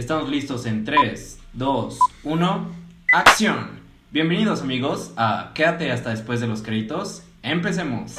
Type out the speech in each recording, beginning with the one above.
Estamos listos en 3, 2, 1, acción. Bienvenidos amigos a Quédate hasta después de los créditos. Empecemos.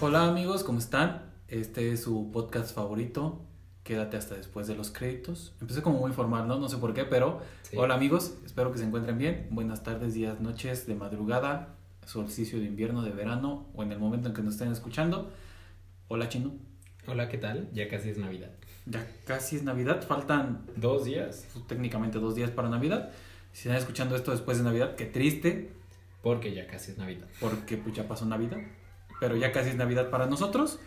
Hola amigos, ¿cómo están? Este es su podcast favorito. Quédate hasta después de los créditos. Empecé como muy formal, ¿no? No sé por qué, pero Sí. hola amigos, espero que se encuentren bien. Buenas tardes, días, noches, de madrugada, solsticio de invierno, de verano o en el momento en que nos estén escuchando. Hola Chino. Hola, ¿qué tal? Ya casi es Navidad. Ya casi es Navidad, faltan ¿Dos días? pues, técnicamente dos días para Navidad. Si están escuchando esto después de Navidad, qué triste, Porque ya casi es Navidad. porque pues ya pasó Navidad, pero ya casi es Navidad para nosotros.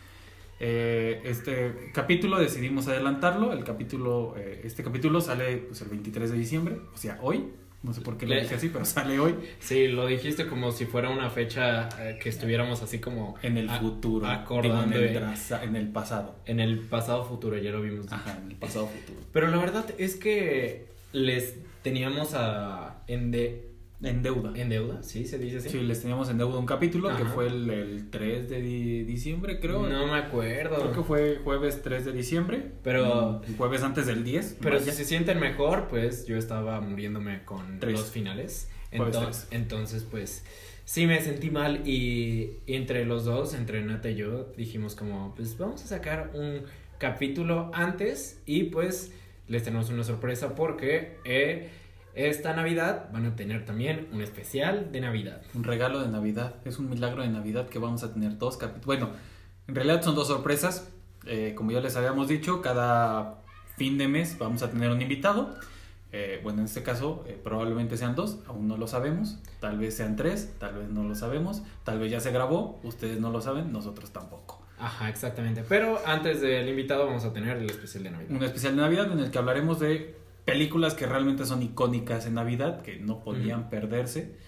Eh, este capítulo decidimos adelantarlo, el capítulo, eh, este capítulo sale pues, el 23 de diciembre, o sea, hoy, no sé por qué lo Le- dije así, pero sale hoy, Sí, lo dijiste como si fuera una fecha eh, que estuviéramos así como en el futuro, acordando en, el de- traza- en el pasado. en el pasado futuro, ya lo vimos. Ajá, en el pasado futuro. Pero la verdad es que les teníamos a en, de, En deuda. en deuda, ¿sí? ¿Se dice así? Sí, les teníamos en deuda un capítulo que fue el, el 3 de di- diciembre, creo. No me acuerdo. Creo que fue jueves 3 de diciembre. Pero- Mm, Jueves antes del 10. Pero si se sienten mejor, pues yo estaba muriéndome con Tres. los finales. Entonces, entonces, pues sí me sentí mal y entre los dos, entre Nata y yo, dijimos como, pues vamos a sacar un capítulo antes y pues les tenemos una sorpresa porque eh, esta Navidad van a tener también un especial de Navidad. Un regalo de Navidad. Es un milagro de Navidad que vamos a tener dos capítulos. Bueno, en realidad son dos sorpresas. Eh, como ya les habíamos dicho, cada fin de mes vamos a tener un invitado. Eh, bueno, en este caso eh, probablemente sean dos, aún no lo sabemos. Tal vez sean tres, tal vez no lo sabemos. Tal vez ya se grabó, ustedes no lo saben, nosotros tampoco. Ajá, exactamente. Pero antes del invitado vamos a tener el especial de Navidad. Un especial de Navidad en el que hablaremos de películas que realmente son icónicas en Navidad, que no podían perderse.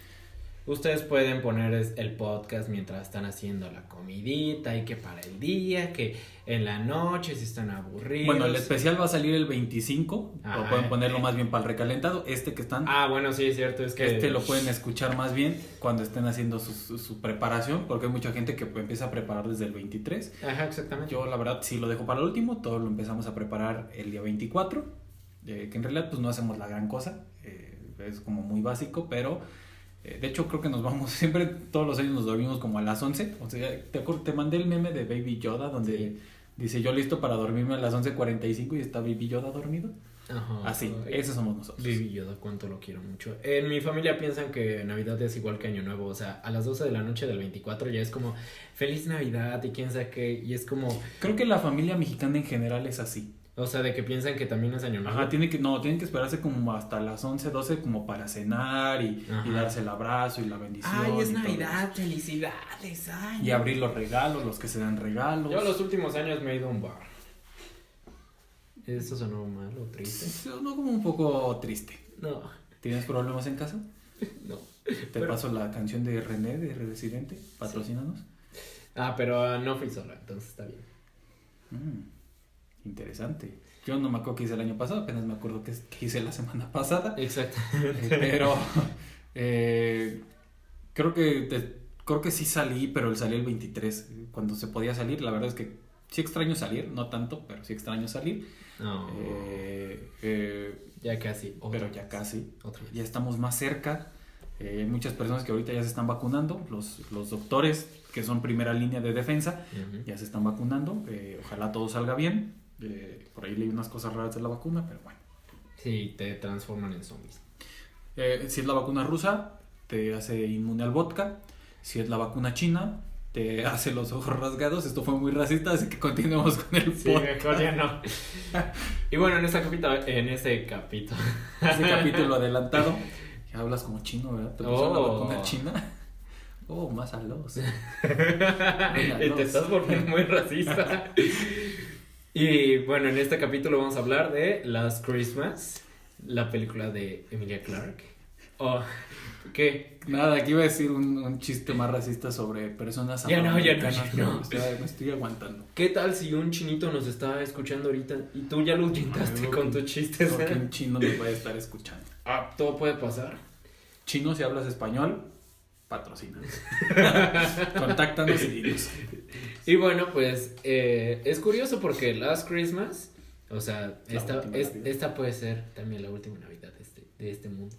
Ustedes pueden poner el podcast mientras están haciendo la comidita y que para el día, que en la noche si están aburridos. Bueno, el especial va a salir el 25, Ajá. o pueden ponerlo más bien para el recalentado. Este que están, Ah, bueno, sí, es cierto, es que... este lo pueden escuchar más bien cuando estén haciendo su, su- su preparación, porque hay mucha gente que empieza a preparar desde el 23. Ajá, exactamente. Yo la verdad sí lo dejo para el último, todo lo empezamos a preparar el día 24, eh, que en realidad pues no hacemos la gran cosa, eh, es como muy básico, pero eh, de hecho creo que nos vamos, siempre todos los años nos dormimos como a las 11, o sea, te, te mandé el meme de Baby Yoda donde Sí. dice yo listo para dormirme a las 11.45 y está Baby Yoda dormido. Ajá. Así, esos somos nosotros. Baby Yoda, cuánto lo quiero mucho. En mi familia piensan que Navidad es igual que Año Nuevo, o sea, a las 12 de la noche del 24 ya es como Feliz Navidad y quién sabe qué, y es como, Creo que la familia mexicana en general es así. O sea, de que piensan que también es Año Nuevo. Ajá, tiene que, no, tienen que esperarse como hasta las 11, 12 como para cenar y, darse el abrazo y la bendición. Ay, es Navidad, felicidades, ay. Y abrir los regalos, los que se dan regalos. Yo los últimos años me he ido a un bar. ¿Eso sonó mal o triste? No, como un poco triste. No, ¿Tienes problemas en casa? no. Te Pero- paso la canción de René de Residente. Patrocínanos. Ah, pero no fui sola, entonces está bien. Mm, interesante. Yo no me acuerdo que hice el año pasado, apenas me acuerdo que, que hice la semana pasada. Exacto. Eh, pero eh, creo que te- creo que sí salí, pero salí el 23 cuando se podía salir. La verdad es que sí extraño salir, no tanto, pero sí extraño salir. Eh, eh, ya casi. otra pero ya vez. casi. Otra vez. Ya estamos más cerca. Eh, hay muchas personas que ahorita ya se están vacunando. Los, los doctores, que son primera línea de defensa, ya se están vacunando. Ojalá todo salga bien. Eh, por ahí leí unas cosas raras de la vacuna, pero bueno. Sí, te transforman en zombies. Eh, si es la vacuna rusa, te hace inmune al vodka. Si es la vacuna china, te hace los ojos rasgados. Esto fue muy racista, así que continuemos con el Sí, podcast. mejor ya no. y bueno, en este capítulo, en ese capítulo. Ese capítulo adelantado. Ya hablas como chino, ¿verdad? ¿Te pusieron la Oh. vacuna china? Oh, más a los. Te estás volviendo muy racista. Y bueno, en este capítulo vamos a hablar de Last Christmas, la película de Emilia Clarke. Oh, ¿qué? Nada, aquí iba a decir un, un chiste más racista sobre personas Ya no, ya no, ya no. Me estoy, me estoy aguantando. ¿Qué tal si un chinito nos está escuchando ahorita y tú ya lo intentaste Ay, con tus chistes? Creo que un chino nos va a estar escuchando. Ah, todo puede pasar. Chino, si hablas español, patrocina. Contáctanos y dinos. Y bueno, pues eh, es curioso porque Last Christmas, o sea, esta, es- esta puede ser también la última Navidad de este, de este mundo.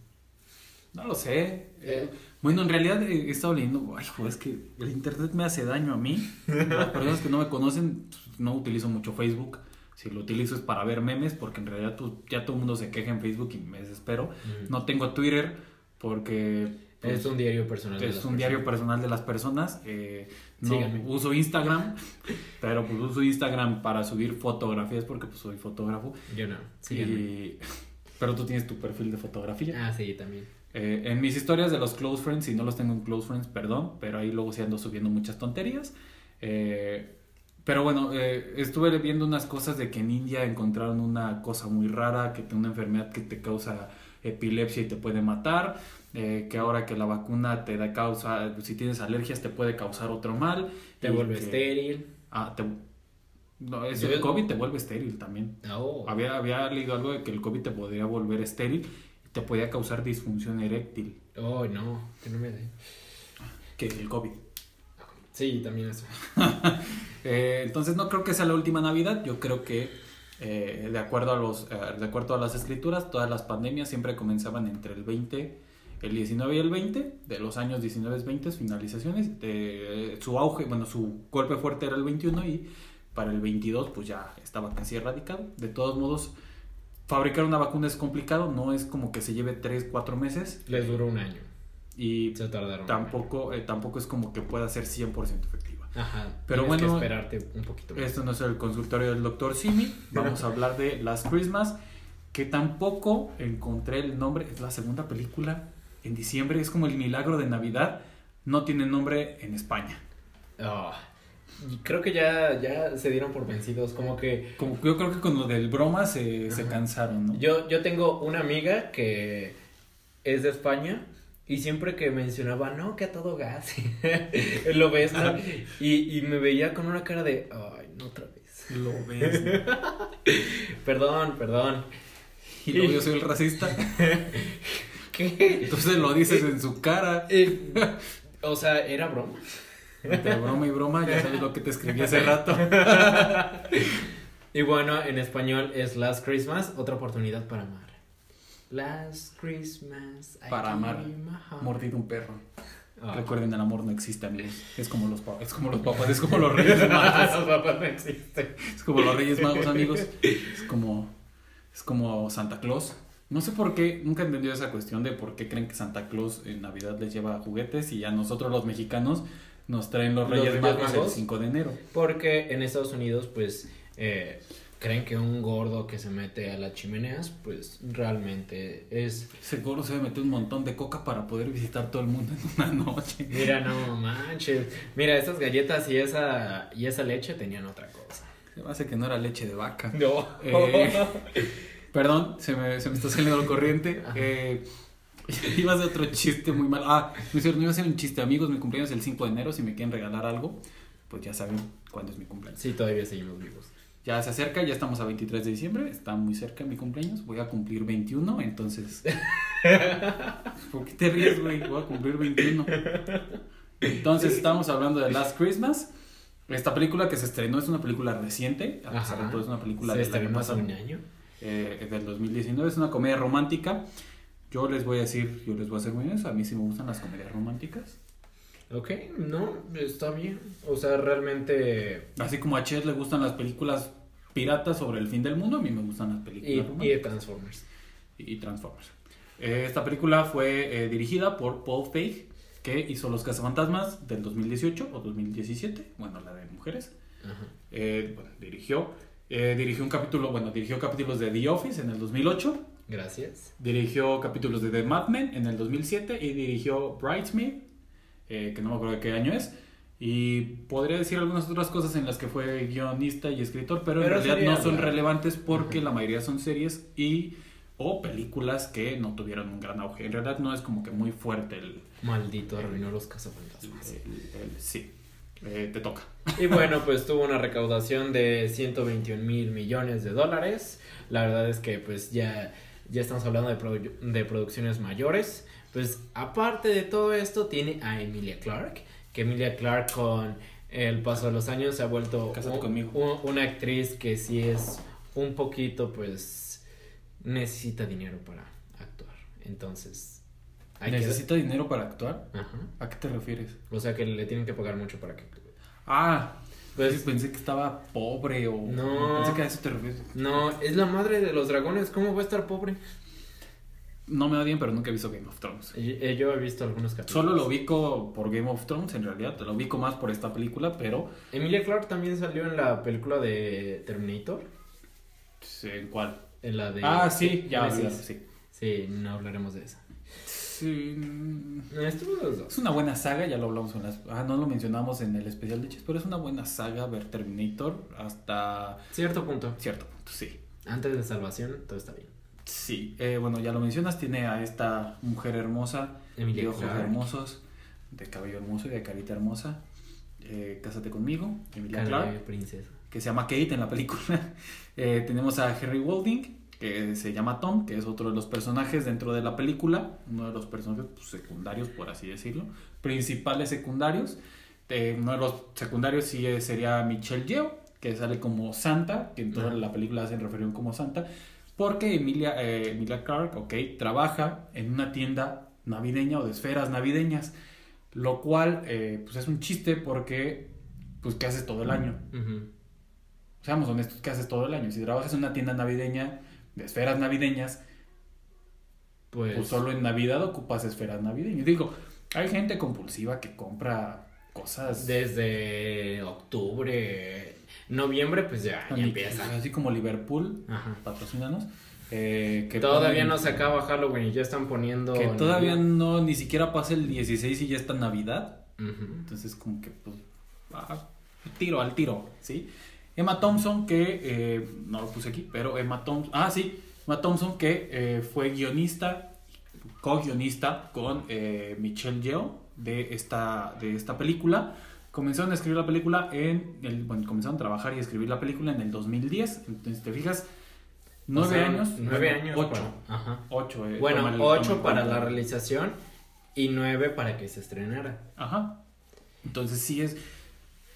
No lo sé. Eh, bueno, en realidad eh, he estado leyendo. Ay, joder, es que el internet me hace daño a mí. Las personas que no me conocen, pues, no utilizo mucho Facebook. Si lo utilizo es para ver memes, porque en realidad tú- ya todo el mundo se queja en Facebook y me desespero. Mm. No tengo Twitter porque pues, es un diario personal. de es las un diario personal de las personas. eh, no Síganme. uso Instagram, pero pues uso Instagram para subir fotografías porque pues soy fotógrafo. Yo no. Y- pero tú tienes tu perfil de fotografía. Ah, sí, también. Eh, en mis historias de los close friends, si no los tengo en close friends, perdón, pero ahí luego sí ando subiendo muchas tonterías. Eh, pero bueno, eh, estuve viendo unas cosas de que en India encontraron una cosa muy rara, que tiene una enfermedad que te causa epilepsia y te puede matar, eh, que ahora que la vacuna te da causa, si tienes alergias te puede causar otro mal. Te vuelve que- estéril. Ah, te... No, es el COVID te vuelve estéril también. Oh. Había, había leído algo de que el COVID te podría volver estéril y te podía causar disfunción eréctil. Oh, no, que no me dé. Que el COVID. Sí, también eso. Eh, entonces no creo que sea la última Navidad. Yo creo que eh, de acuerdo a los eh, de acuerdo a las escrituras, todas las pandemias siempre comenzaban entre el 20, el 19 y el 20, de los años 19 y 20, finalizaciones. De, su auge, bueno, su golpe fuerte era el 21 y para el 22 pues ya estaba casi erradicado. De todos modos, fabricar una vacuna es complicado, no es como que se lleve 3, 4 meses. Les duró un año. Y Se tardaron. tampoco, eh, tampoco es como que pueda ser 100% efectiva. Ajá. Pero bueno, que esperarte un poquito más. Esto no es el consultorio del doctor Simi. Vamos a hablar de Last Christmas, que tampoco encontré el nombre. Es la segunda película en diciembre. Es como el milagro de Navidad. No tiene nombre en España. Oh, y creo que ya, ya se dieron por vencidos. Como que Como yo creo que con lo del broma se, se cansaron, ¿no? yo, yo tengo una amiga que es de España. Y siempre que mencionaba, no, que a todo gas, lo ves, ¿no? y, y me veía con una cara de, ay, no otra vez. Lo ves. Perdón, perdón. Y luego yo soy el racista. ¿Qué? Entonces lo dices en su cara. Eh, o sea, era broma. Entre broma y broma, ya sabes lo que te escribí hace rato. Y bueno, en español es Last Christmas, otra oportunidad para amar. Last Christmas. I Para amar. Mordido un perro. Ah. Recuerden, el amor no existe, amigos. Es como los papás, es como los papás, es como los reyes magos. Los papás no existen. Es como los Reyes Magos, amigos. Es como, es como Santa Claus. No sé por qué, nunca he entendido esa cuestión de por qué creen que Santa Claus en Navidad les lleva juguetes y a nosotros los mexicanos nos traen los ¿Los Reyes, Reyes Magos, Magos? el 5 de enero. Porque en Estados Unidos, pues, eh, creen que un gordo que se mete a las chimeneas, pues, realmente es... Seguro se debe meter un montón de coca para poder visitar todo el mundo en una noche. Mira, no manches. Mira, esas galletas y esa, y esa leche tenían otra cosa. Se me hace que no era leche de vaca. No. Eh, Perdón, se me, se me está saliendo el corriente. Eh, iba a hacer otro chiste muy mal. Ah, no es cierto, no iba a hacer un chiste. Amigos, mi cumpleaños es el 5 de enero. Si me quieren regalar algo, pues ya saben cuándo es mi cumpleaños. Sí, todavía seguimos vivos. Ya se acerca, ya estamos a 23 de diciembre. Está muy cerca mi cumpleaños. Voy a cumplir 21, entonces. ¿Por qué te ríes, güey? Voy a cumplir 21. Entonces, estamos hablando de Last Christmas. Esta película que se estrenó es una película reciente. A pesar de Ajá. todo, es una película Se hace pasado un año. eh, del 2019. Es una comedia romántica. Yo les voy a decir, yo les voy a ser muy honesto, a mí sí me gustan las comedias románticas. Ok, no, está bien. O sea, realmente... Así como a Chet le gustan las películas piratas sobre el fin del mundo, a mí me gustan las películas Y, y de. Transformers. Y, Transformers. Eh, esta película fue eh, dirigida por Paul Feig, que hizo Los Cazafantasmas del 2018 o 2017, bueno, la de mujeres. Ajá. Eh, bueno, dirigió, eh, dirigió un capítulo, bueno, dirigió capítulos de The Office en el 2008. Gracias. Dirigió capítulos de The Mad Men en el 2007 y dirigió Bridesmaid, eh, que no me acuerdo de qué año es. Y podría decir algunas otras cosas en las que fue guionista y escritor, pero, en realidad sería no son relevantes porque la mayoría son series y o películas que no tuvieron un gran auge. En realidad no es como que muy fuerte el... Maldito arruinó los cazafantasmas. el- el- sí, Eh, te toca. Y bueno, pues tuvo una recaudación de 121 mil millones de dólares. La verdad es que pues ya, ya estamos hablando de, produ- de producciones mayores. Pues aparte de todo esto tiene a Emilia Clarke. Que Emilia Clarke con el paso de los años se ha vuelto un- una actriz que sí es un poquito, pues, necesita dinero para actuar. Entonces, hay que- ¿Necesita dinero para actuar? Ajá. ¿A qué te refieres? O sea que le tienen que pagar mucho para que actúe. Ah, pues pensé que estaba pobre o... No. Pensé que a eso te refieres. No, es la madre de los dragones, ¿cómo va a estar pobre? No me odien, pero nunca he visto Game of Thrones. Eh, Yo he visto algunos capítulos. Solo lo ubico por Game of Thrones, en realidad. Lo ubico más por esta película, pero... Emilia Clarke también salió en la película de Terminator. ¿En cuál? En la de. ah, sí, ya, claro, sí. Sí, no hablaremos de esa. Sí. Es una buena saga, ya lo hablamos en las... Ah, no lo mencionamos en el especial de Chess, pero es una buena saga ver Terminator hasta Cierto punto. cierto punto, sí. Antes de salvación, todo está bien. Sí, eh, bueno, ya lo mencionas, tiene a esta mujer hermosa, Emilia de ojos hermosos, de cabello hermoso y de carita hermosa. Eh, Cásate conmigo, Emilia de princesa. que se llama Kate en la película. Eh, tenemos a Henry Walding, que se llama Tom, que es otro de los personajes dentro de la película, uno de los personajes pues, secundarios, por así decirlo, principales secundarios. Eh, uno de los secundarios sí sería Michelle Yeoh, que sale como Santa, que en toda la película hacen referencia como Santa, porque Emilia, eh, Emilia Clarke, ok, trabaja en una tienda navideña o de esferas navideñas, lo cual eh, pues es un chiste porque, pues, ¿qué haces todo el año? Ujú. Seamos honestos, ¿qué haces todo el año? Si trabajas en una tienda navideña, de esferas navideñas, Pues. pues solo en Navidad ocupas esferas navideñas. Digo, hay gente compulsiva que compra cosas. Desde octubre, noviembre, pues ya, ya empieza. Así como Liverpool, Ajá. patrocínanos. eh, que Todavía ponen- no se acaba Halloween y ya están poniendo. Que todavía Navidad. no, ni siquiera pasa el 16 y ya está Navidad. Entonces, como que, pues, ah, tiro al tiro, ¿sí? Emma Thompson, que eh, no lo puse aquí, pero Emma Thompson, ah, sí, Emma Thompson, que eh, fue guionista, co-guionista con Michelle Yeoh de esta, de esta película. Comenzaron a escribir la película en, el, bueno, comenzaron a trabajar y escribir la película en el 2010. Entonces, te fijas, nueve Pasaron años, Nueve años. ocho, para- Ajá. ocho. eh, Bueno, el- ocho para la realización y nueve para que se estrenara. Ajá. Entonces sí es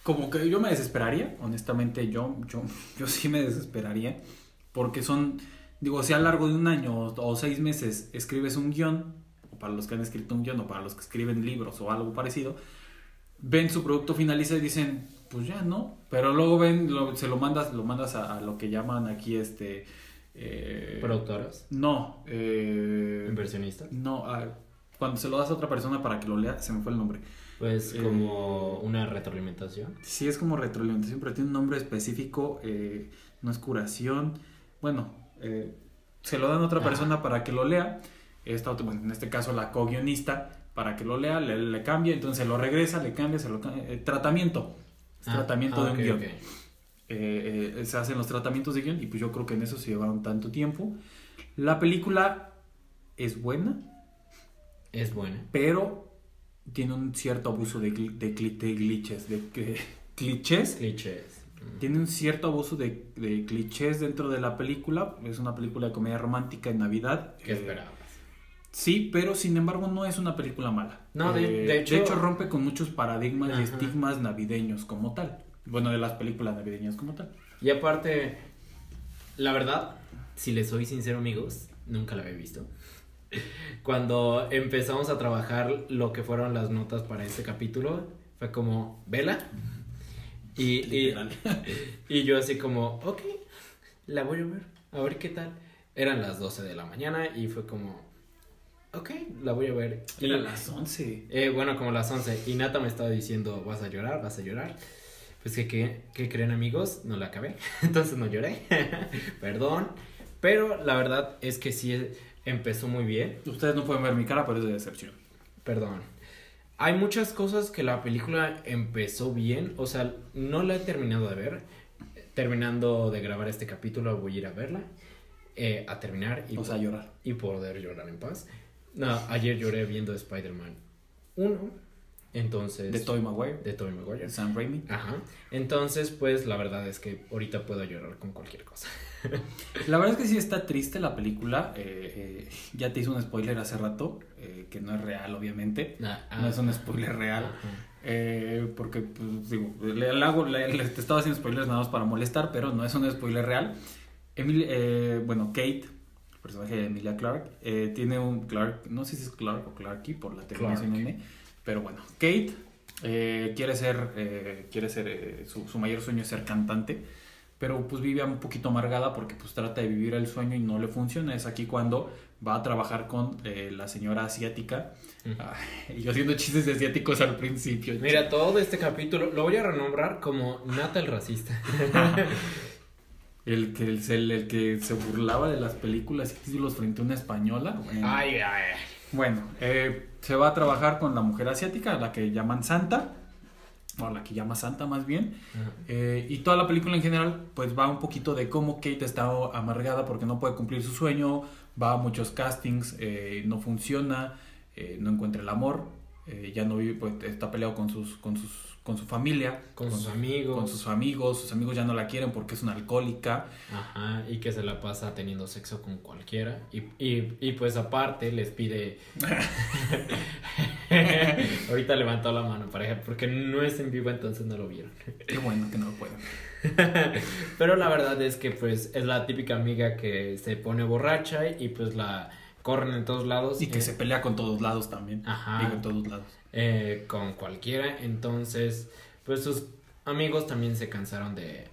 como que yo me desesperaría, honestamente yo, yo, yo sí me desesperaría, porque son, digo, si a lo largo de un año o, o seis meses escribes un guion, o para los que han escrito un guion, o para los que escriben libros o algo parecido, ven su producto finaliza y dicen, pues ya no, pero luego ven, lo- se lo mandas, lo mandas a, a lo que llaman aquí este... eh, Productoras, no, eh, inversionistas. no, ah, cuando se lo das a otra persona para que lo lea, se me fue el nombre. Pues Eh, como una retroalimentación. Sí, es como retroalimentación, pero tiene un nombre específico, eh, no es curación. Bueno, eh, se lo dan a otra Ajá. persona para que lo lea. Esta bueno, en este caso la co-guionista, para que lo lea, le, le cambia, entonces se lo regresa, le cambia, se lo cambia. eh, tratamiento. Es Ah, tratamiento ah, de un ok, guion. Eh, eh, se hacen los tratamientos de guion y pues yo creo que en eso se llevaron tanto tiempo. La película es buena, Es buena. pero tiene un cierto abuso de, de, de glitches, de, clichés. Clichés. Tiene un cierto abuso de, de clichés dentro de la película. Es una película de comedia romántica en Navidad. ¿Qué esperabas? Sí, pero sin embargo no es una película mala. No, de- Eh, de hecho- rompe con muchos paradigmas Ajá. y estigmas navideños como tal. Bueno, de las películas navideñas como tal. Y aparte, la verdad, si les soy sincero, amigos, nunca la había visto. Cuando empezamos a trabajar lo que fueron las notas para este capítulo, fue como, vela. Y, y, y yo así como, ok, la voy a ver, a ver qué tal. Eran las 12 de la mañana y fue como, ok, la voy a ver. Y, Era las 11. eh, bueno, como las 11. Y Nata me estaba diciendo, vas a llorar, vas a llorar. Pues que, que, ¿qué creen amigos? No la acabé. Entonces no lloré. Perdón. Pero la verdad es que sí empezó muy bien. Ustedes no pueden ver mi cara, pero es de decepción. Perdón. Hay muchas cosas que la película empezó bien. O sea, no la he terminado de ver. Terminando de grabar este capítulo voy a ir a verla. eh, a terminar y, O sea, llorar. y poder llorar en paz. No, ayer lloré viendo Spider-Man 1. Entonces... De Tobey Maguire. de Tobey Maguire. De Sam Raimi. Ajá. Entonces, pues la verdad es que ahorita puedo llorar con cualquier cosa. La verdad es que sí está triste la película. eh, eh, ya te hice un spoiler hace rato, eh, que no es real, obviamente. No es un spoiler real. Ajá. Eh, porque, pues, digo, le, le hago, le, le- te estaba haciendo spoilers nada más para molestar, pero no es un spoiler real. Emily, bueno, Kate, personaje de Emilia Clark, eh, tiene un Clark, no sé si es Clark o Clarky por la terminación. N, pero bueno, Kate eh, quiere ser, eh, quiere ser, su, su mayor sueño es ser cantante, pero pues vive un poquito amargada porque pues trata de vivir el sueño y no le funciona. Es aquí cuando va a trabajar con la señora asiática. Ay, yo haciendo chistes de asiáticos al principio. Mira, todo este capítulo lo voy a renombrar como Nata el racista. El que, el, el que se burlaba de las películas y títulos frente a una española. Bueno, Ay, ay, ay. Bueno, eh, se va a trabajar con la mujer asiática, la que llaman Santa, o la que llama Santa más bien. Eh, y toda la película en general, pues va un poquito de cómo Kate está amargada porque no puede cumplir su sueño, va a muchos castings, eh, no funciona, eh, no encuentra el amor, eh, ya no vive, pues está peleado con sus, con sus, con su familia, Con sus amigos. con sus amigos, sus amigos ya no la quieren porque es una alcohólica. Ajá, y que se la pasa teniendo sexo con cualquiera. Y, y, y pues aparte les pide... Ahorita levantó la mano, pareja, porque no es en vivo, entonces no lo vieron. Qué bueno que no lo pueden. Pero la verdad es que pues es la típica amiga que se pone borracha y pues la corren en todos lados. Y que eh, se pelea con todos lados también. Ajá. En todos lados. eh, con cualquiera. Entonces, pues sus amigos también se cansaron de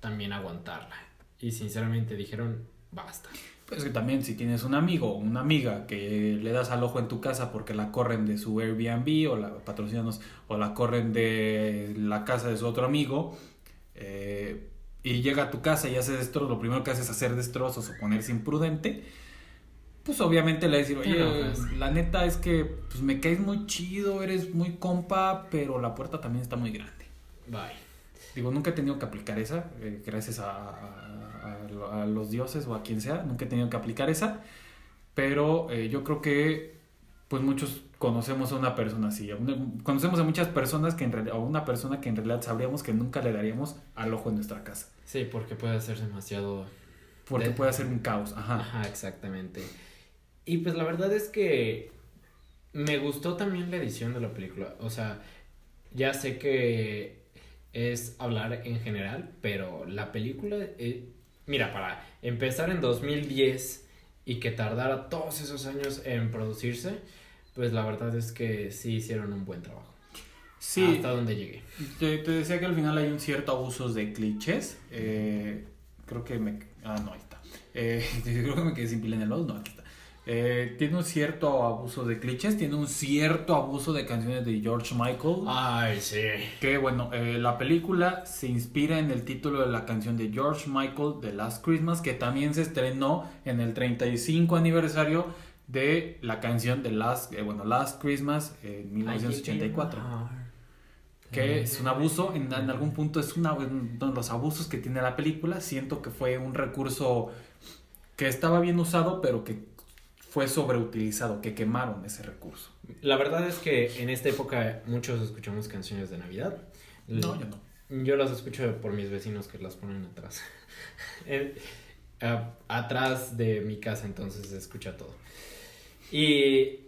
también aguantarla. Y sinceramente dijeron, basta. Pues que también si tienes un amigo o una amiga que le das al ojo en tu casa porque la corren de su Airbnb o la patrocinanos o la corren de la casa de su otro amigo eh, y llega a tu casa y hace destrozos, lo primero que hace es hacer destrozos o ponerse imprudente, pues obviamente le decir, oye, la neta es que pues me caes muy chido, eres muy compa, pero la puerta también está muy grande. Bye. Digo, nunca he tenido que aplicar esa, eh, gracias a, a- a los dioses o a quien sea, nunca he tenido que aplicar esa, pero eh, yo creo que pues muchos conocemos a una persona así, una- conocemos a muchas personas que en realidad, a una persona que en realidad sabríamos que nunca le daríamos al ojo en nuestra casa, Sí, porque puede ser demasiado... porque De- puede hacer un caos, ajá. Ajá, exactamente. Y pues la verdad es que me gustó también la edición de la película. O sea, ya sé que es hablar en general, pero la película, eh, mira, para empezar en 2010 y que tardara todos esos años en producirse, pues la verdad es que sí hicieron un buen trabajo. Sí, Hasta donde llegué. te, te decía que al final hay un cierto abuso de clichés, eh, creo que me... Ah, no, ahí está. Eh, creo que me quedé sin pila en el oído, no, aquí está. Eh, tiene un cierto abuso de clichés, tiene un cierto abuso de canciones de George Michael. Ay, sí. Que bueno, eh, la película se inspira en el título de la canción de George Michael, The Last Christmas, que también se estrenó en el 35 aniversario de la canción de Last, eh, bueno, Last Christmas en 1984. Que es un abuso, en, en algún punto es una, uno de los abusos que tiene la película. Siento que fue un recurso que estaba bien usado, pero que fue sobreutilizado, que quemaron ese recurso. La verdad es que en esta época muchos escuchamos canciones de Navidad. No, yo no. Yo las escucho por mis vecinos que las ponen atrás. En- a- atrás de mi casa, entonces se escucha todo. Y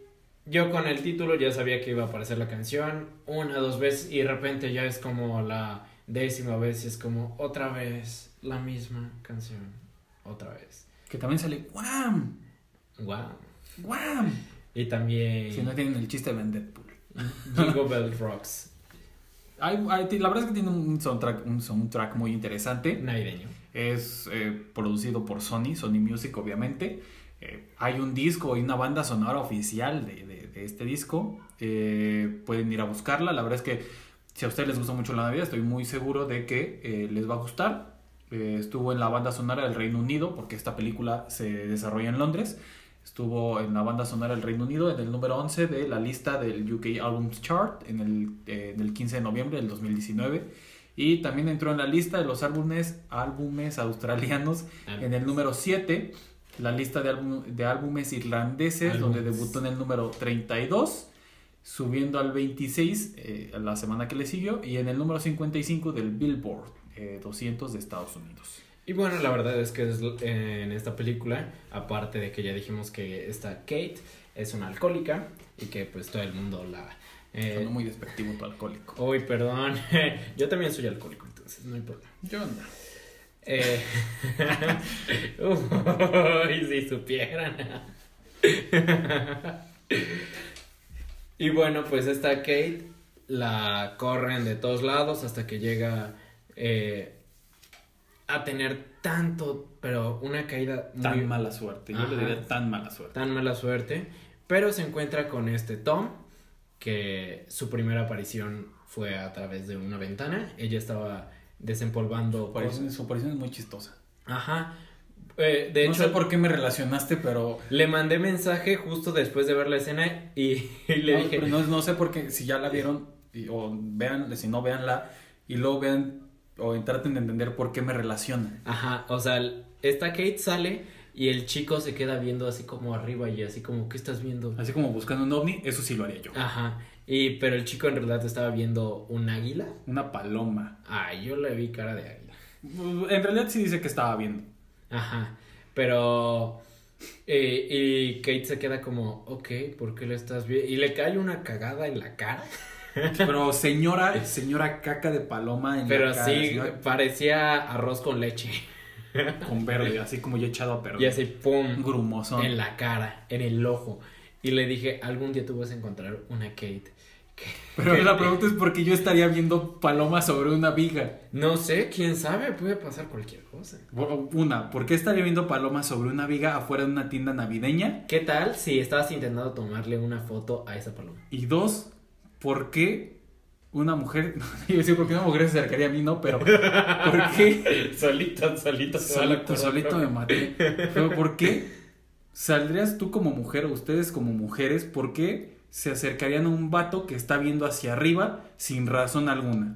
yo con el título ya sabía que iba a aparecer la canción una, dos veces y de repente ya es como la décima vez y es como otra vez la misma canción. Otra vez. Que también sale ¡Guam! ¡Guam! Y también Si no tienen el chiste Ben Deadpool. Jingle Bell Rocks. Hay- hay- la verdad es que tiene un soundtrack, un soundtrack muy interesante. Navideño. Es eh, producido por Sony, Sony Music obviamente. Eh, hay un disco y una banda sonora oficial de, de- de este disco. Eh, pueden ir a buscarla. La verdad es que si a ustedes les gusta mucho la Navidad, estoy muy seguro de que les va a gustar. Estuvo en la banda sonora del Reino Unido, porque esta película se desarrolla en Londres. Estuvo en la banda sonora del Reino Unido en el número 11 de la lista del UK Albums Chart en el, eh, en el 15 de noviembre del 2019. Y también entró en la lista de los álbumes, álbumes australianos en el número 7, la lista de, álbum- de álbumes irlandeses, donde debutó en el número 32, subiendo al 26 eh, la semana que le siguió, y en el número 55 del Billboard eh, 200 de Estados Unidos. Y bueno, la verdad es que es, en esta película, aparte de que ya dijimos que esta Kate es una alcohólica y que pues todo el mundo la Eh, Sonó muy despectivo tu alcohólico. Uy, perdón. Yo también soy alcohólico, entonces no hay problema. Yo no. Eh, Uy, si supieran. y bueno, pues esta Kate la corren de todos lados hasta que llega eh, a tener tanto, pero una caída muy Tan mala suerte. Yo le diría tan mala suerte. tan mala suerte, pero se encuentra con este Tom que su primera aparición fue a través de una ventana. Ella estaba desempolvando Su aparición, su aparición es muy chistosa. Ajá. Eh, de no hecho, sé por qué me relacionaste, pero. le mandé mensaje justo después de ver la escena y, y le no, dije, pero no, no sé por qué, si ya la vieron, y- o vean, si no, véanla, y luego vean, o traten de entender por qué me relacionan. ajá, o sea, esta Kate sale y el chico se queda viendo así como arriba y así como, ¿qué estás viendo? Así como buscando un ovni, eso sí lo haría yo. Ajá. Y pero el chico en realidad estaba viendo un águila. Una paloma. Ay, yo le vi cara de águila. En realidad sí dice que estaba viendo. Ajá. Pero eh, y Kate se queda como, ok, ¿por qué le estás viendo? Y le cae una cagada en la cara. Pero señora, señora caca de paloma en Pero la cara, sí, señora parecía arroz con leche. con verde, así como ya echado a perder. Y así, pum. grumosón. En la cara, en el ojo. Y le dije, algún día tú vas a encontrar una Kate. Pero la pregunta es por qué yo estaría viendo palomas sobre una viga. No sé, quién sabe, puede pasar cualquier cosa. Una, ¿por qué estaría viendo palomas sobre una viga afuera de una tienda navideña? ¿Qué tal si estabas intentando tomarle una foto a esa paloma? Y dos, ¿por qué una mujer, iba a decir por qué una mujer se acercaría a mí, no, pero ¿por qué? solito, solito, se va la Solito, solito me maté. Pero ¿por qué saldrías tú como mujer o ustedes como mujeres? ¿Por qué se acercarían a un vato que está viendo hacia arriba sin razón alguna?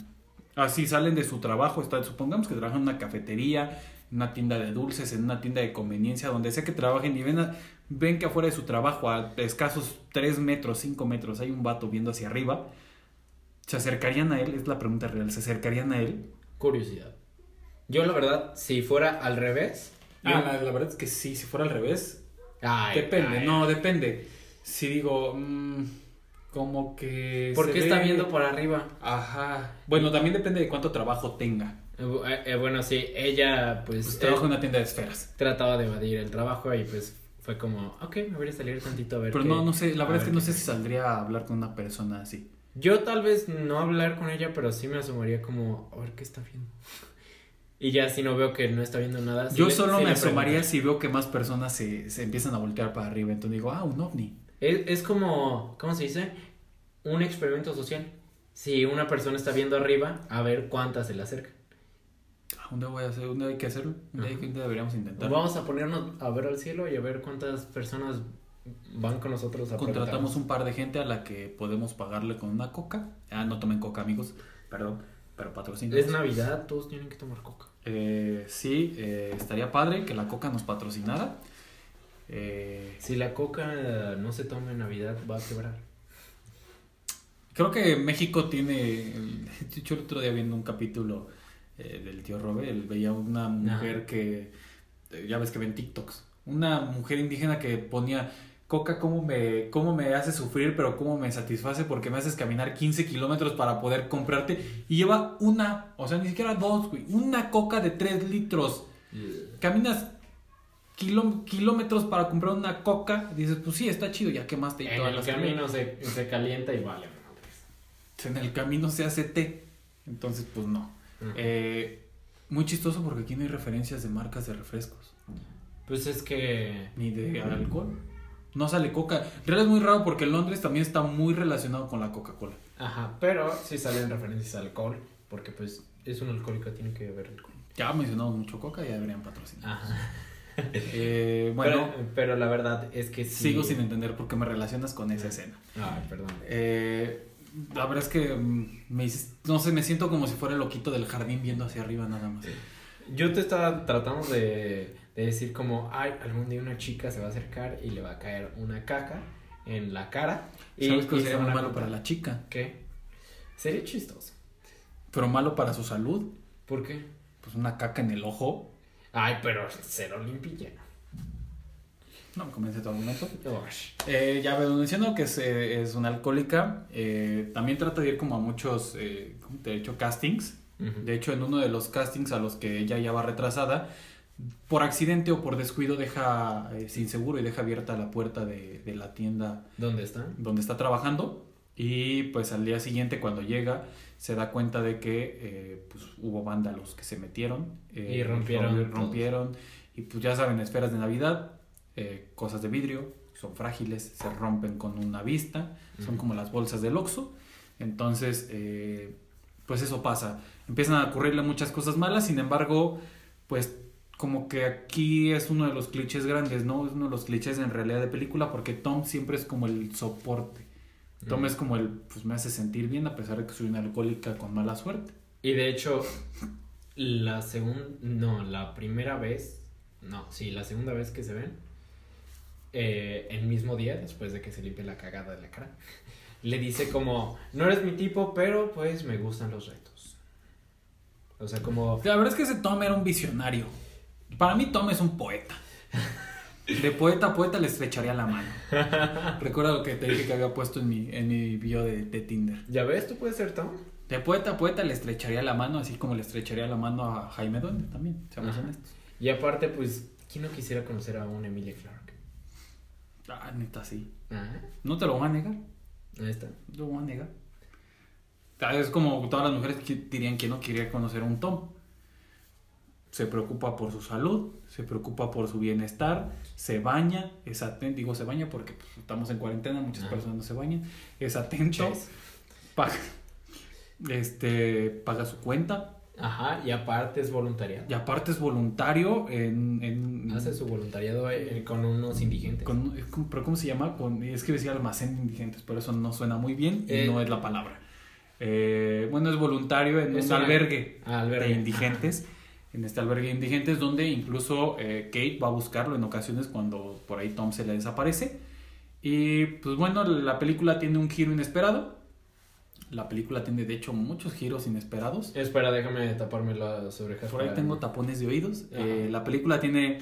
Así salen de su trabajo, está, supongamos que trabajan en una cafetería, una tienda de dulces, en una tienda de conveniencia, donde sea que trabajen y ven, a- ven que afuera de su trabajo, a escasos 3 metros, 5 metros, hay un vato viendo hacia arriba. ¿Se acercarían a él? Es la pregunta real. ¿Se acercarían a él? Curiosidad. Yo, la verdad, si fuera al revés. yo- Ah, la, la verdad es que sí, si fuera al revés, Ay, Depende, ay. no, depende. Si digo, mm, como que. ¿Por se qué está ve- viendo por arriba? Ajá. Bueno, también depende de cuánto trabajo tenga. Eh, eh, bueno, sí, ella pues, Pues eh, en una tienda de esferas. trataba de evadir el trabajo y pues fue como, ok, me voy a salir tantito a ver. Pero qué- no, no sé, la verdad es que no sé si pasa". saldría a hablar con una persona así. Yo tal vez no hablar con ella, pero sí me asomaría como, a ver qué está viendo. Y ya si no veo que no está viendo nada. Yo solo me asomaría si veo que más personas se, se empiezan a voltear para arriba. Entonces digo, ah, un ovni. Es, es como, ¿cómo se dice? Un experimento social. Si una persona está viendo arriba, a ver cuántas se le acercan. Un día voy a hacer, un día hay que hacerlo. Un día, Ajá. un día deberíamos intentarlo. Vamos a ponernos a ver al cielo y a ver cuántas personas van con nosotros a Contratamos un par de gente a la que podemos pagarle con una coca. Ah, no tomen coca, amigos. Perdón, pero patrocinen. Es Navidad, todos tienen que tomar coca. Eh, sí, eh, estaría padre que la coca nos patrocinara. Eh, Si la coca no se toma en Navidad, va a quebrar. creo que México tiene. Yo el otro día viendo un capítulo eh, del tío Robert, él veía una mujer que. eh, ya ves que ven TikToks. Una mujer indígena que ponía. Coca, ¿cómo me, ¿cómo me hace sufrir, pero cómo me satisface? Porque me haces caminar 15 kilómetros para poder comprarte. Y lleva una, o sea, ni siquiera dos, güey. Una coca de 3 litros. caminas kiló- kilómetros para comprar una coca, dices, pues sí, está chido, ya quemaste y En el camino se, se calienta y vale. En el camino se hace té. Entonces, pues no. Eh, muy chistoso porque aquí no hay referencias de marcas de refrescos, Pues es que... ni de alcohol. No sale coca. En realidad es muy raro porque Londres también está muy relacionado con la Coca-Cola. Ajá, pero sí salen referencias al alcohol, porque pues es un alcohólico, tiene que beber alcohol. Ya mencionamos mucho coca, ya deberían patrocinar. Ajá. Eh, bueno, pero, pero la verdad es que sí. sigo sin entender por qué me relacionas con esa escena. Ay, perdón. Eh, la verdad es que mm, me no sé, me siento como si fuera el loquito del jardín viendo hacia arriba nada más. Yo te estaba tratando de, de decir como, ay, algún día una chica se va a acercar y le va a caer una caca en la cara. Y, ¿Sabes que sería muy malo para la chica? ¿Qué? Sería chistoso. Pero malo para su salud. ¿Por qué? Pues una caca en el ojo. Ay, pero cero limpilla. No me convence todo el momento. Eh, ya veo diciendo que es, eh, es una alcohólica. eh, también trata de ir como a muchos, eh, ¿cómo te he dicho? Castings. Ujú. De hecho, en uno de los castings a los que ella ya va retrasada, por accidente o por descuido deja eh, sin seguro y deja abierta la puerta de, de la tienda ¿Dónde están? donde está trabajando. Y pues al día siguiente cuando llega se da cuenta de que eh, pues, hubo vándalos que se metieron. eh, Y rompieron rompi- todos. rompieron. Y pues ya saben, esferas de Navidad, eh, cosas de vidrio, son frágiles, se rompen con una vista, son como las bolsas del Oxxo. Entonces, eh, pues eso pasa. Empiezan a ocurrirle muchas cosas malas, sin embargo, pues como que aquí es uno de los clichés grandes, ¿no? Es uno de los clichés en realidad de película porque Tom siempre es como el soporte. Tom Mm. es como el, pues me hace sentir bien a pesar de que soy una alcohólica con mala suerte. Y de hecho, la segunda, no, la primera vez, no, sí, la segunda vez que se ven, eh, el mismo día, después de que se limpie la cagada de la cara, le dice como, no eres mi tipo, pero pues me gustan los retos. O sea, como, La verdad es que ese Tom era un visionario. Para mí Tom es un poeta. De poeta a poeta le estrecharía la mano. Recuerda lo que te dije que había puesto en mi, en mi bio de, de Tinder. ¿ya ves? ¿Tú puedes ser Tom? De poeta a poeta le estrecharía la mano, así como le estrecharía la mano a Jaime Duende también, seamos honestos. Y aparte, pues, ¿quién no quisiera conocer a una Emilia Clarke? Ah, neta, sí. Ah, No te lo voy a negar. ahí está. No lo voy a negar. Es como todas las mujeres que dirían que no quería conocer a un Tom. Se preocupa por su salud, se preocupa por su bienestar, se baña, es atento, digo se baña porque pues, estamos en cuarentena, muchas Ajá. personas no se bañan, es atento, paga, este, paga su cuenta Ajá, y aparte es voluntariado. y aparte es voluntario en... en Hace su voluntariado eh, con unos indigentes. con- es como- pero ¿cómo se llama? Con, es que decía almacén de indigentes, pero eso no suena muy bien y Eh, no es la palabra. Eh, bueno, es voluntario en Es un albergue, albergue. de indigentes. En este albergue de indigentes, donde incluso eh, Kate va a buscarlo en ocasiones cuando por ahí Tom se le desaparece. Y pues bueno, la película tiene un giro inesperado. La película tiene de hecho muchos giros inesperados. Espera, déjame taparme las orejas. Por ahí tengo tapones de oídos. Eh, la película tiene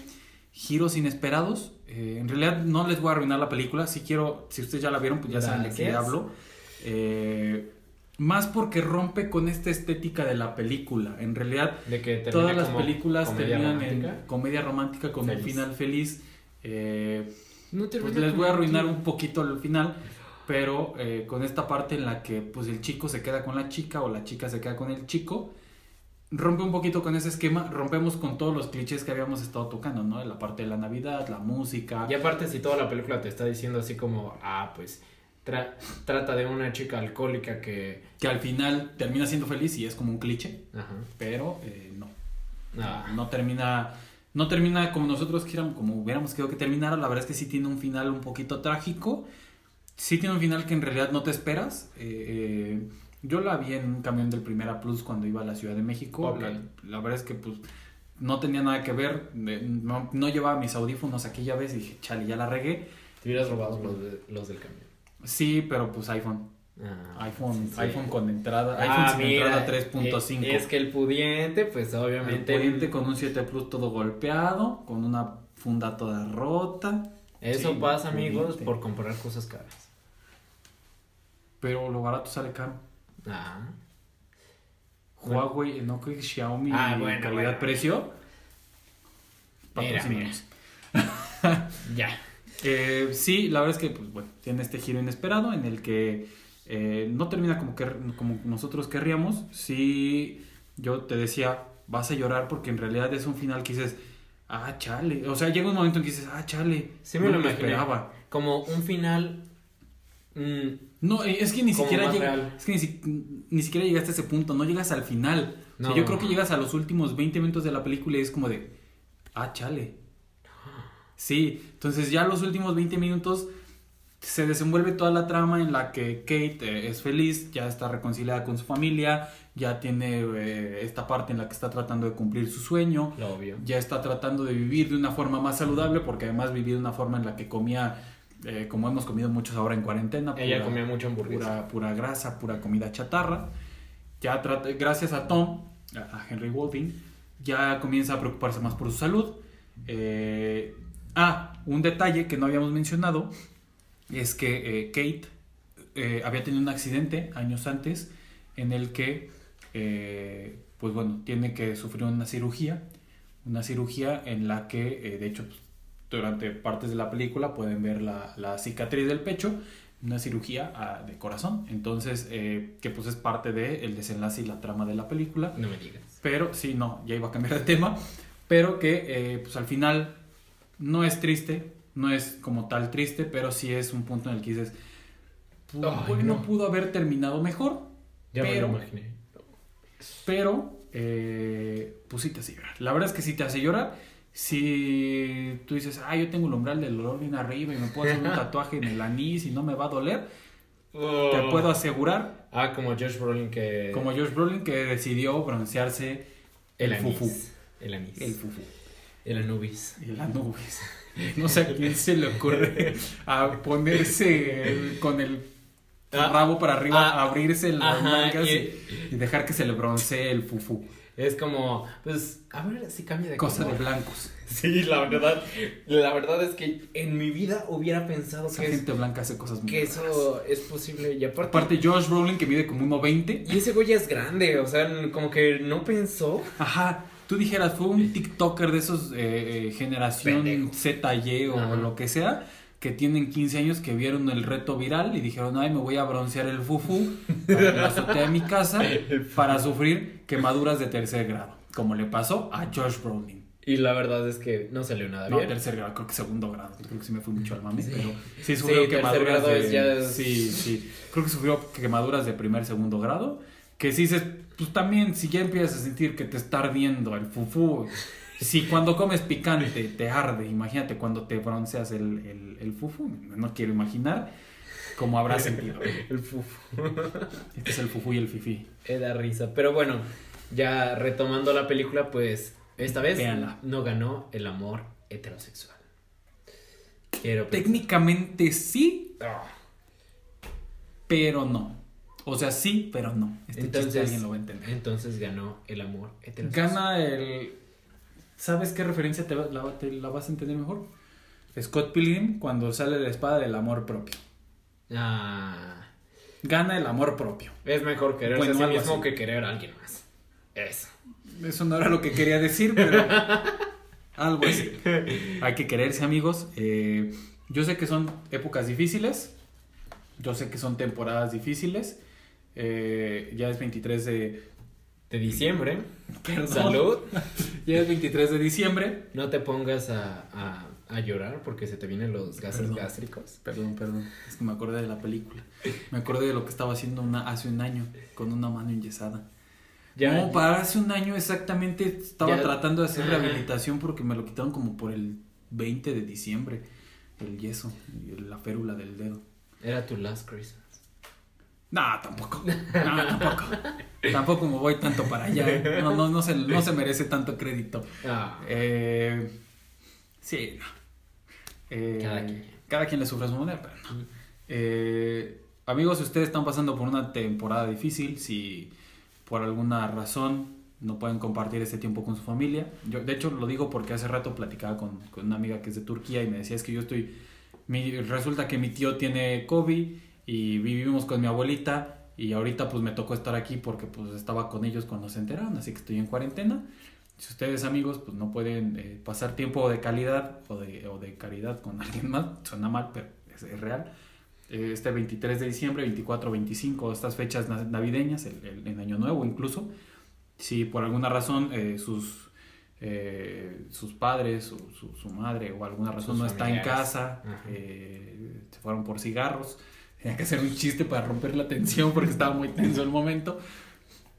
giros inesperados. Eh, en realidad no les voy a arruinar la película. Si quiero, si ustedes ya la vieron, pues ya saben de qué hablo. Eh, más porque rompe con esta estética de la película. En realidad, De todas las películas terminan romántica. en comedia romántica con un Feliz. final feliz. Eh, No pues termina les voy a arruinar un poquito el final, pero eh, con esta parte en la que pues el chico se queda con la chica o la chica se queda con el chico, rompe un poquito con ese esquema, rompemos con todos los clichés que habíamos estado tocando, ¿no? La parte de la Navidad, la música. Y aparte, si toda la película te está diciendo así como, ah, pues tra- trata de una chica alcohólica que. Que al final termina siendo feliz y es como un cliché, Ajá. pero eh, no. Ah. No termina, no termina como nosotros quisiéramos, como hubiéramos querido que terminara. La verdad es que sí tiene un final un poquito trágico. Sí tiene un final que en realidad no te esperas. Eh, eh, yo la vi en un camión del Primera Plus cuando iba a la Ciudad de México. La, la verdad es que pues no tenía nada que ver. No, no llevaba mis audífonos aquella vez y dije, chale, ya la regué. Te hubieras robado los, de- los del camión. Sí, pero pues iPhone. Ah, iPhone, sí, iPhone con entrada. Ah, iPhone sin mira, entrada 3.5. eh, Es que el pudiente, pues obviamente. El pudiente con un 7 Plus todo golpeado, con una funda toda rota. Eso Sí, pasa, amigos, por comprar cosas caras. Pero lo barato sale caro. Ah. Huawei, no creo que Xiaomi Ah, bueno, calidad-precio. Mira, Patrocínanos. Ya. Eh, sí, la verdad es que pues, bueno, tiene este giro inesperado en el que eh, no termina como, que, como nosotros querríamos. Sí, yo te decía, vas a llorar porque en realidad es un final que dices, ah, chale. O sea, llega un momento en que dices, ah, chale. Sí me no lo me esperaba. Como un final. mm, No, es que ni siquiera real. es que ni, si- ni siquiera llegaste a ese punto, no llegas al final. O sea, No. yo creo que llegas a los últimos 20 minutos de la película y es como de, ah, chale. Sí, entonces ya los últimos 20 minutos se desenvuelve toda la trama en la que Kate eh, es feliz, ya está reconciliada con su familia, ya tiene eh, esta parte en la que está tratando de cumplir su sueño, lo obvio. ya está tratando de vivir de una forma más saludable porque además vivía de una forma en la que comía, eh, como hemos comido muchos ahora en cuarentena. Ella comía mucho hamburguesa. pura, pura grasa, pura comida chatarra. Ya trata- gracias a Tom, a Henry Golding, ya comienza a preocuparse más por su salud. Eh, ah, un detalle que no habíamos mencionado es que eh, Kate eh, había tenido un accidente años antes en el que, eh, pues bueno, tiene que sufrir una cirugía, una cirugía en la que, de hecho, pues, durante partes de la película pueden ver la, la cicatriz del pecho, una cirugía ah, de corazón, entonces, eh, que pues es parte del desenlace y la trama de la película. No me digas. Pero sí, no, ya iba a cambiar de tema. Pero que eh, pues al final no es triste, no es como tal triste, pero sí es un punto en el que dices, pu- Ay, no. pudo haber terminado mejor, Ya Pero- me lo imaginé. pero eh, pues sí te hace llorar. La verdad es que sí te hace llorar. Si tú dices, ah, yo tengo el umbral del dolor bien arriba y me puedo hacer un tatuaje en el anís y no me va a doler, te puedo asegurar, Ah, como Josh Brolin que... como Josh Brolin, que decidió broncearse el el anís. fufu. El anís. el fufu. El anubis. Y las nubes. No sé a quién se le ocurre a ponerse con el Ah, rabo para arriba, ah, abrirse las mangas y- y, y dejar que se le broncee el fufu. Es como, pues, a ver si cambia de Cosa de blancos. Sí, la verdad, la verdad es que en mi vida hubiera pensado Esa que, es- gente blanca hace cosas muy que raras. eso es posible. Y aparte, Aparte, Josh Rowling, que mide como 1.20. y ese güey ya es grande, o sea, como que no pensó. Ajá. Tú dijeras, fue un TikToker de esos eh, eh, generación Pendejo. ZY o Ajá. lo que sea, que tienen 15 años, que vieron el reto viral y dijeron, ay, me voy a broncear el fufu para la azotea de mi casa para sufrir quemaduras de tercer grado, como le pasó a Josh Brolin. Y la verdad es que no salió nada No, bien. tercer grado, creo que segundo grado, creo que sí me fui mucho al mame, Sí. pero sí Sí, sufrió tercer quemaduras de... ya- Sí, sí, creo que sufrió quemaduras de primer, segundo grado, que sí se... Pues también, si ya empiezas a sentir que te está ardiendo el fufu, si cuando comes picante te arde, imagínate cuando te bronceas el, el, el fufu, no quiero imaginar cómo habrá sentido. El fufu. Este es el fufu y el fifi. Da risa. Pero bueno, ya retomando la película, pues esta vez Véanla. no ganó el amor heterosexual. Quiero. Técnicamente sí, Ah. pero no. O sea, sí, pero no. Este chiste Entonces, alguien lo va a entender. entonces ganó el amor heterosexual. Gana el. ¿Sabes qué referencia te, va- la, te la vas a entender mejor? Scott Pilgrim cuando sale la espada del amor propio. Ah, Gana el amor propio. es mejor quererse Bueno, a sí mismo así. que querer a alguien más. Eso. Eso no era lo que quería decir, pero algo así. Hay que quererse, amigos. Eh, yo sé que son épocas difíciles. Yo sé que son temporadas difíciles. Eh, ya es 23 de. De diciembre. Perdón. Salud. Ya es 23 de diciembre. No te pongas a, a, a llorar porque se te vienen los gases Perdón. gástricos. Perdón, perdón. Es que me acordé de la película. Me acordé de lo que estaba haciendo una, hace un año con una mano enyesada. Ya, no, para hace un año exactamente estaba Ya- tratando de hacer Ajá. rehabilitación porque me lo quitaron como por el 20 de diciembre. El yeso y la férula del dedo. Era tu last Christmas. No, tampoco. No, tampoco. tampoco me voy tanto para allá. No, no, no, se, no se merece tanto crédito. Ah, Eh, sí, no. Eh, Cada quien. cada quien le sufre a su manera, pero no. Eh, amigos, si ustedes están pasando por una temporada difícil, si por alguna razón no pueden compartir este tiempo con su familia, yo de hecho lo digo porque hace rato platicaba con, con una amiga que es de Turquía y me decía es que yo estoy, mi, resulta que mi tío tiene COVID y vivimos con mi abuelita y ahorita pues me tocó estar aquí porque pues estaba con ellos cuando se enteraron, así que estoy en cuarentena. Si ustedes amigos pues no pueden eh, pasar tiempo de calidad o de, o de caridad con alguien más, suena mal, pero es, es real. Eh, este 23 de diciembre, 24, 25, estas fechas na- navideñas, el, el- en Año Nuevo incluso, si por alguna razón eh, sus, eh, sus padres, su, su, su madre o alguna razón Sus no está en casa, eh, se fueron por cigarros, tenía que hacer un chiste para romper la tensión porque estaba muy tenso el momento.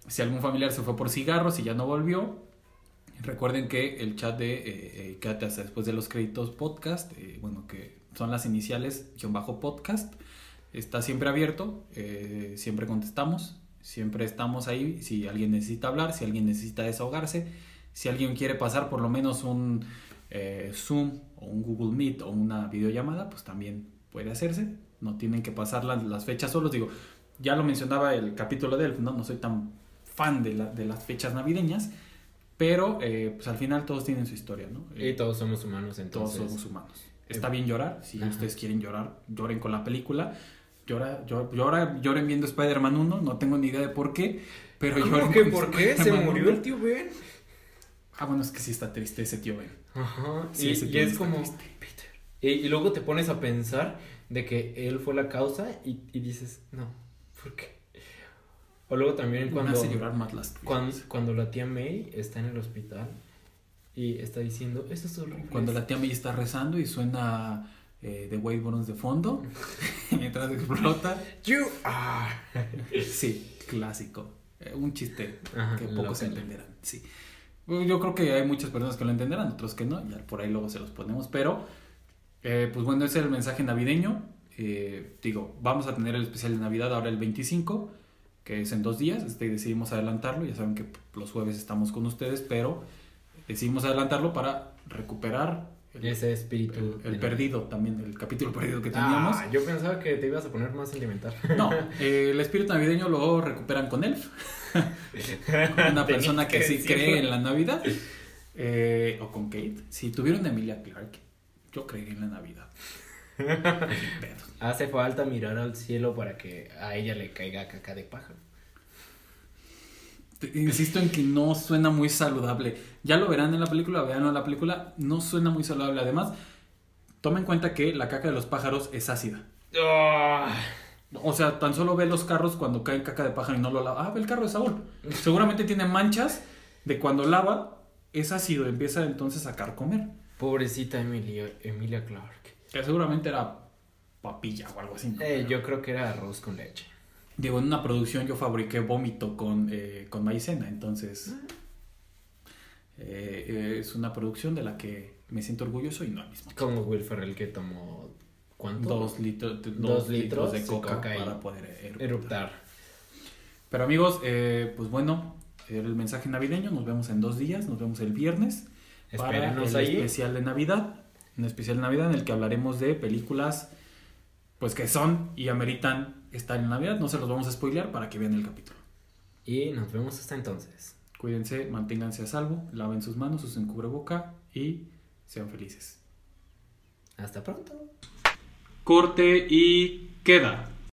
Si algún familiar se fue por cigarros y ya no volvió, recuerden que el chat de eh, eh, Quédate hasta después de los créditos podcast, eh, bueno, que son las iniciales, guion bajo podcast, está siempre abierto, eh, siempre contestamos, siempre estamos ahí, si alguien necesita hablar, si alguien necesita desahogarse, si alguien quiere pasar por lo menos un Zoom o un Google Meet o una videollamada, pues también puede hacerse, no tienen que pasar las, las fechas solos, digo, ya lo mencionaba el capítulo de Elf, ¿no? No soy tan fan de, la- de las fechas navideñas, pero eh, pues al final todos tienen su historia, ¿no? y Eh, todos somos humanos, todos entonces. somos humanos. Está bien llorar, si Ajá. ustedes quieren llorar, lloren con la película. Llora, llora, llora- lloren viendo Spider-Man 1, no tengo ni idea de por qué, pero ¿Cómo lloren con por qué? ¿Se murió 1. el tío Ben? Ah, bueno, es que sí está triste ese tío Ben. Ajá. Sí, y, ese y tío es como. triste. Y, y luego te pones a pensar de que él fue la causa y, y dices, no, ¿por qué? O luego también Me cuando, hace llorar más las cuando, cuando la tía May está en el hospital y está diciendo, esto es horrible. Cuando la tía May está rezando y suena eh, The Wade Burns de fondo, mientras explota. You are. Sí, clásico. Eh, un chiste Ajá, que pocos entenderán. Sí. Yo creo que hay muchas personas que lo entenderán, otros que no. Ya por ahí luego se los ponemos. Pero, eh, pues bueno, ese es el mensaje navideño. Eh, digo, vamos a tener el especial de Navidad ahora el 25, que es en dos días. Este, decidimos adelantarlo. Ya saben que los jueves estamos con ustedes, pero decidimos adelantarlo para recuperar el, Ese espíritu. el- el perdido también, el capítulo perdido que teníamos. Ah, yo pensaba que te ibas a poner más sentimental. No, eh, el espíritu navideño lo recuperan con Elf. Una persona que, sí cree en la Navidad. Eh, o con Kate. Si tuvieron a Emilia Clark, yo creería en la Navidad. Hace falta mirar al cielo para que a ella le caiga caca de pájaro. Te- Insisto en que no suena muy saludable. Ya lo verán en la película, vean en la película, no suena muy saludable. Además, toma en cuenta que la caca de los pájaros es ácida. O sea, tan solo ve los carros cuando caen caca de pájaro y no lo lava. Ah, ve el carro de Saúl. Seguramente tiene manchas de cuando lava, es ácido, empieza entonces a carcomer. Pobrecita Emilia, Emilia Clark. Que seguramente era papilla o algo así. ¿no? Eh, yo creo que era arroz con leche. Digo, en una producción yo fabriqué vómito con, eh, con maicena, entonces eh, eh, es una producción de la que me siento orgulloso y no al mismo tiempo. Como Will Ferrell que tomó. ¿Cuánto? Dos, litros dos, Dos litros de litros coca, de coca y para poder eruptar. Eruptar. Pero amigos, pues bueno, era el mensaje navideño. Nos vemos en dos días, nos vemos el viernes. Para el ahí. especial de Navidad. Un especial de Navidad en el que hablaremos de películas pues que son y ameritan estar en Navidad. No se los vamos a spoilear para que vean el capítulo. Y nos vemos hasta entonces. Cuídense, manténganse a salvo, laven sus manos, usen cubreboca y sean felices. Hasta pronto. Corte y queda.